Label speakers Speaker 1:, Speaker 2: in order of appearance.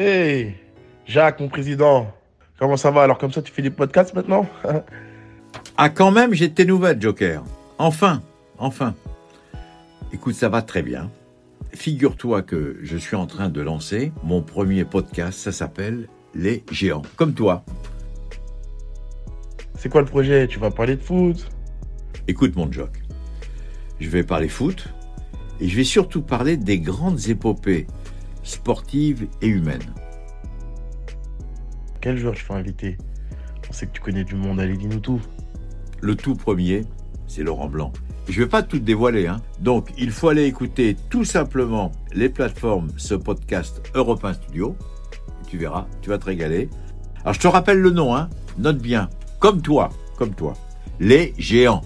Speaker 1: Hey, Jacques, mon président. Comment ça va? Alors comme ça, tu fais des podcasts maintenant?
Speaker 2: Ah quand même, j'ai de tes nouvelles, Joker. Enfin, enfin. Écoute, ça va très bien. Figure-toi que je suis en train de lancer mon premier podcast, ça s'appelle Les Géants, comme toi.
Speaker 1: C'est quoi le projet? Tu vas parler de foot?
Speaker 2: Écoute mon Jock, je vais parler foot et je vais surtout parler des grandes épopées sportives et humaines.
Speaker 1: Quel joueur tu fais inviter? On sait que tu connais du monde, allez, dis-nous tout.
Speaker 2: Le tout premier, c'est Laurent Blanc. Je vais pas tout dévoiler, hein. Donc, il faut aller écouter tout simplement les plateformes, ce podcast Europe 1 Studio. tu verras, tu vas te régaler. Alors, je te rappelle le nom, hein. Note bien. Comme toi, comme toi. Les géants.